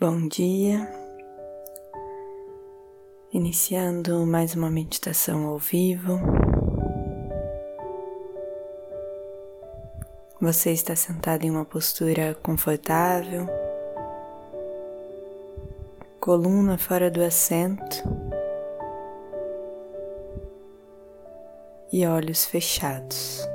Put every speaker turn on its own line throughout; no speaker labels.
Bom dia, iniciando mais uma meditação ao vivo. Você está sentado em uma postura confortável, coluna fora do assento e olhos fechados.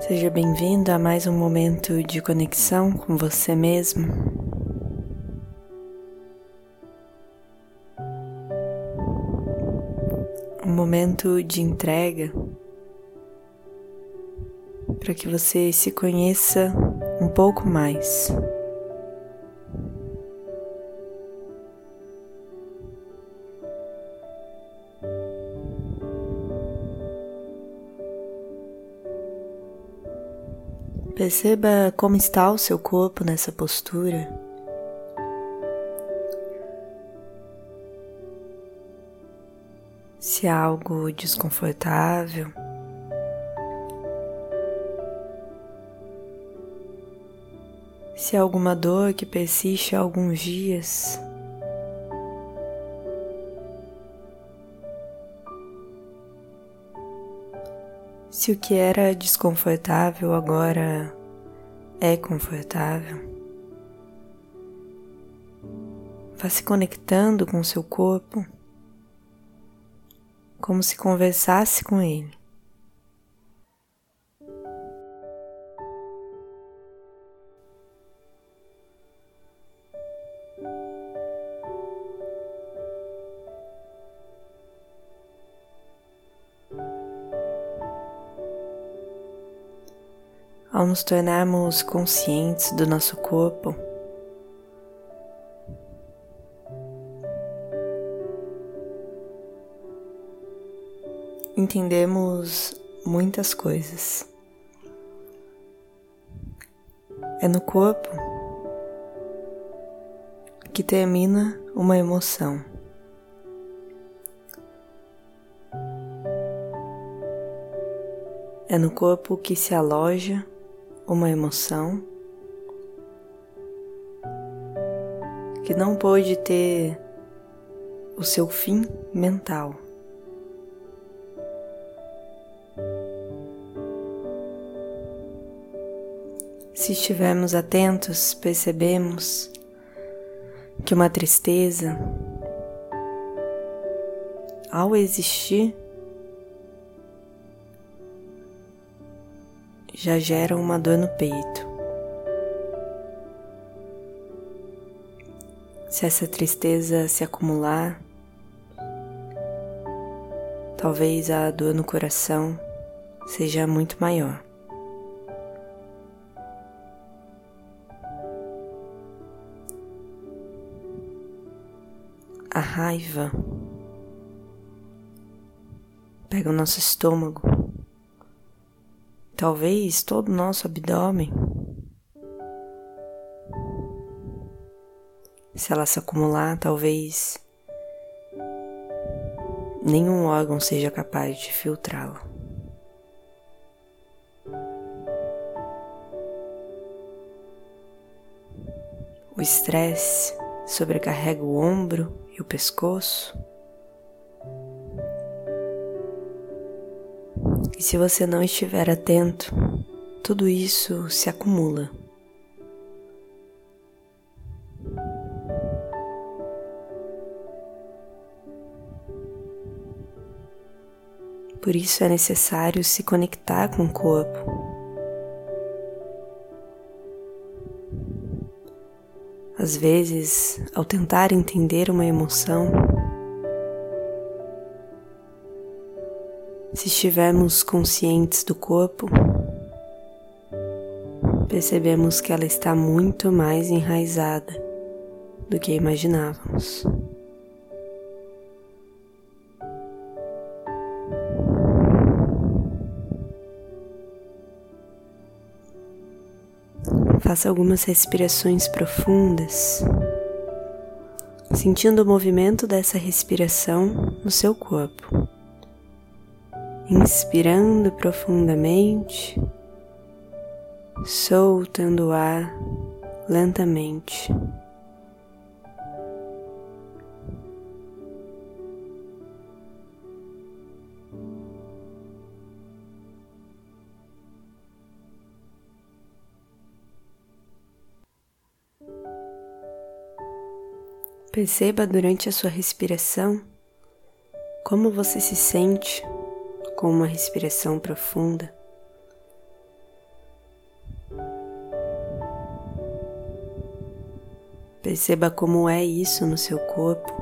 Seja bem-vindo a mais um momento de conexão com você mesmo. Um momento de entrega para que você se conheça um pouco mais. Perceba como está o seu corpo nessa postura. Se há algo desconfortável. Se há alguma dor que persiste há alguns dias. Se o que era desconfortável agora é confortável, vá se conectando com seu corpo como se conversasse com ele. Ao nos tornarmos conscientes do nosso corpo, entendemos muitas coisas. É no corpo que termina uma emoção. É no corpo que se aloja uma emoção que não pôde ter o seu fim mental. Se estivermos atentos, percebemos que uma tristeza, ao existir, já gera uma dor no peito. Se essa tristeza se acumular, talvez a dor no coração seja muito maior. A raiva pega o nosso estômago talvez todo o nosso abdômen. Se ela se acumular, talvez nenhum órgão seja capaz de filtrá-la. O estresse sobrecarrega o ombro e o pescoço. E se você não estiver atento, tudo isso se acumula. Por isso é necessário se conectar com o corpo. Às vezes, ao tentar entender uma emoção, Se estivermos conscientes do corpo, percebemos que ela está muito mais enraizada do que imaginávamos. Faça algumas respirações profundas, sentindo o movimento dessa respiração no seu corpo inspirando profundamente, soltando o ar lentamente. Perceba durante a sua respiração como você se sente com uma respiração profunda. Perceba como é isso no seu corpo.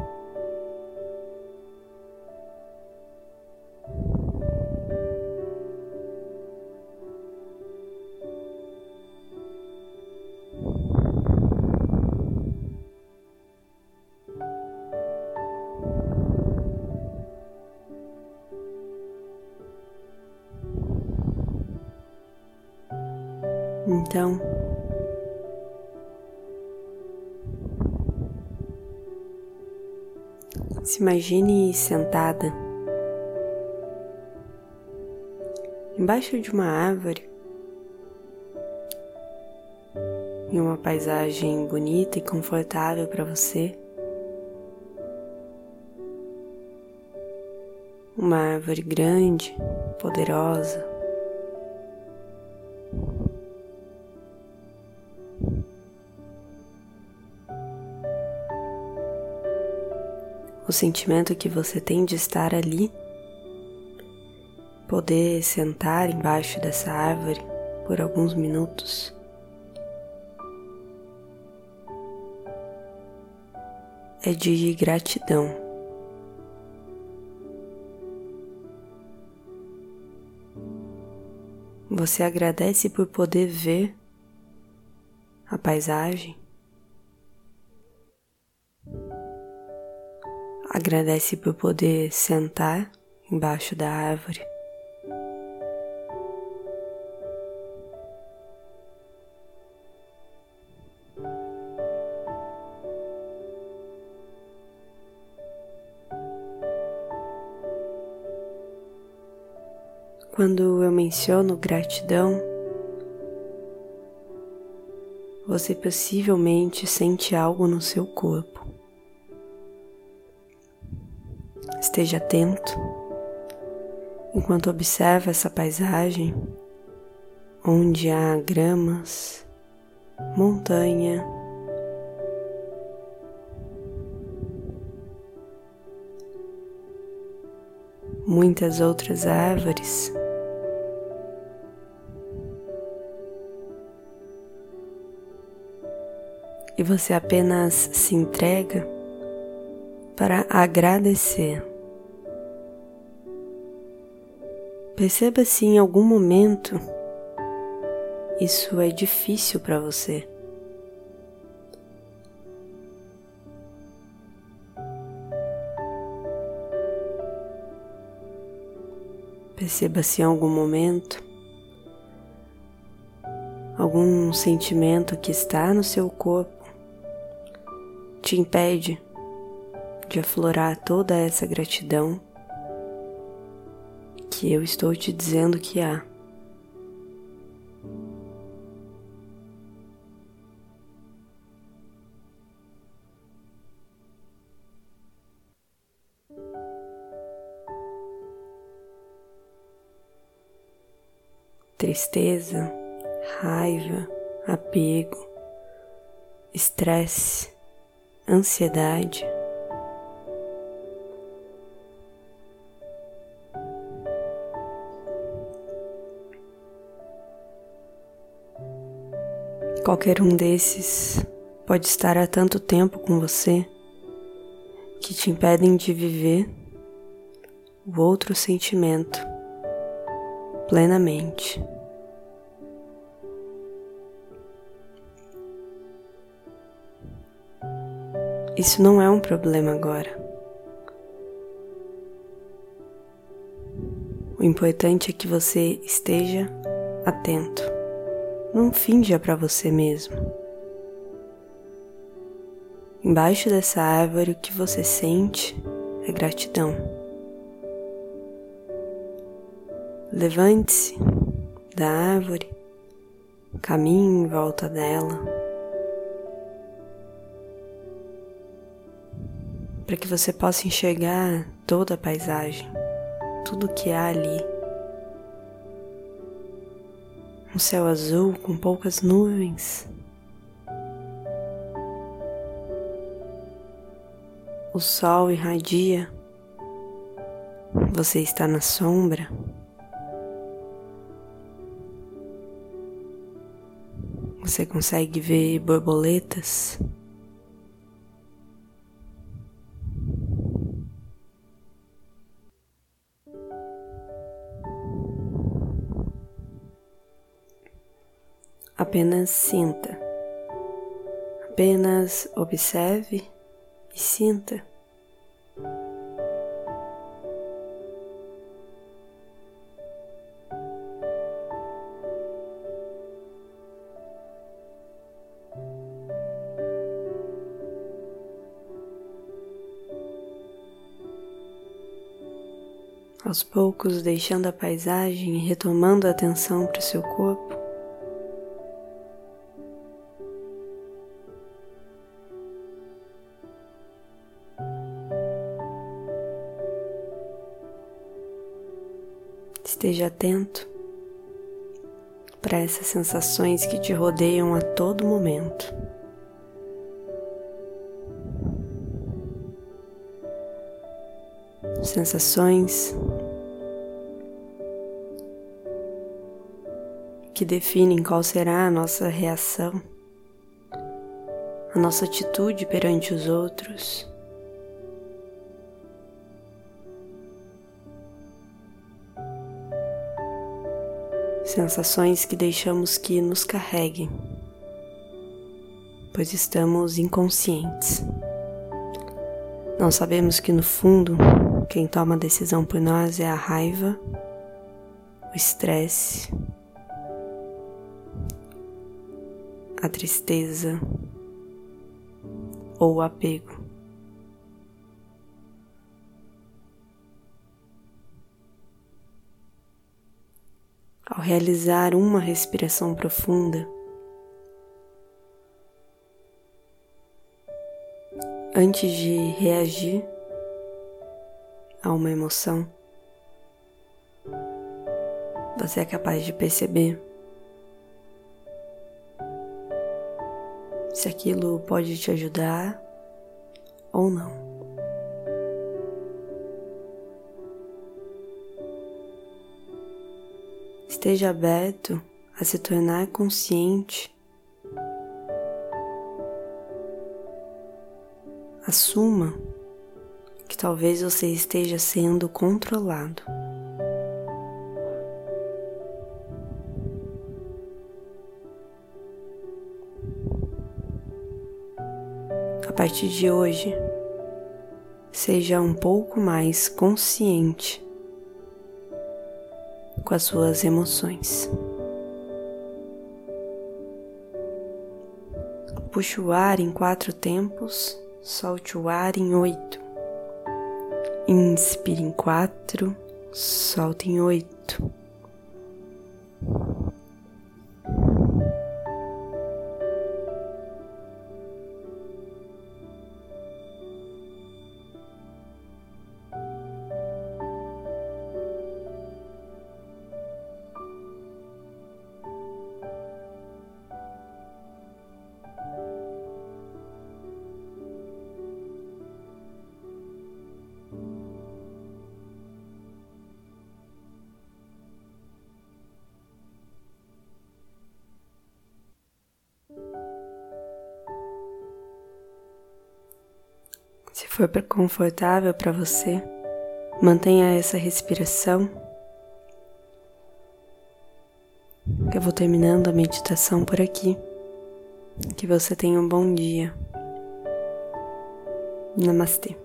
Então, se imagine sentada embaixo de uma árvore em uma paisagem bonita e confortável para você. Uma árvore grande, poderosa, o sentimento que você tem de estar ali, poder sentar embaixo dessa árvore por alguns minutos. É de gratidão. Você agradece por poder ver a paisagem, Agradece por poder sentar embaixo da árvore. Quando eu menciono gratidão, você possivelmente sente algo no seu corpo. Esteja atento enquanto observa essa paisagem onde há gramas, montanha, muitas outras árvores. E você apenas se entrega para agradecer. Perceba se em algum momento isso é difícil para você. Perceba se em algum momento algum sentimento que está no seu corpo te impede de aflorar toda essa gratidão que eu estou te dizendo que há. Tristeza, raiva, apego, estresse, ansiedade. Qualquer um desses pode estar há tanto tempo com você que te impedem de viver o outro sentimento plenamente. Isso não é um problema agora. O importante é que você esteja atento. Não finja para você mesmo. Embaixo dessa árvore, o que você sente é gratidão. Levante-se da árvore, caminhe em volta dela, para que você possa enxergar toda a paisagem, tudo que há ali. Um céu azul com poucas nuvens. O sol irradia. Você está na sombra. Você consegue ver borboletas. Apenas sinta. Apenas observe e sinta. aos poucos deixando a paisagem e retomando a atenção para o seu corpo. Esteja atento para essas sensações que te rodeiam a todo momento. Sensações que definem qual será a nossa reação, a nossa atitude perante os outros. Sensações que deixamos que nos carreguem, pois estamos inconscientes. Não sabemos que no fundo quem toma a decisão por nós é a raiva, o estresse, a tristeza ou o apego. Ao realizar uma respiração profunda, antes de reagir a uma emoção, você é capaz de perceber se aquilo pode te ajudar ou não. Esteja aberto a se tornar consciente. Assuma que talvez você esteja sendo controlado. partir de hoje, seja um pouco mais consciente com as suas emoções. Puxe o ar em quatro tempos, solte o ar em oito. Inspire em quatro, solte em oito. For confortável para você, mantenha essa respiração. Eu vou terminando a meditação por aqui. Que você tenha um bom dia. Namastê.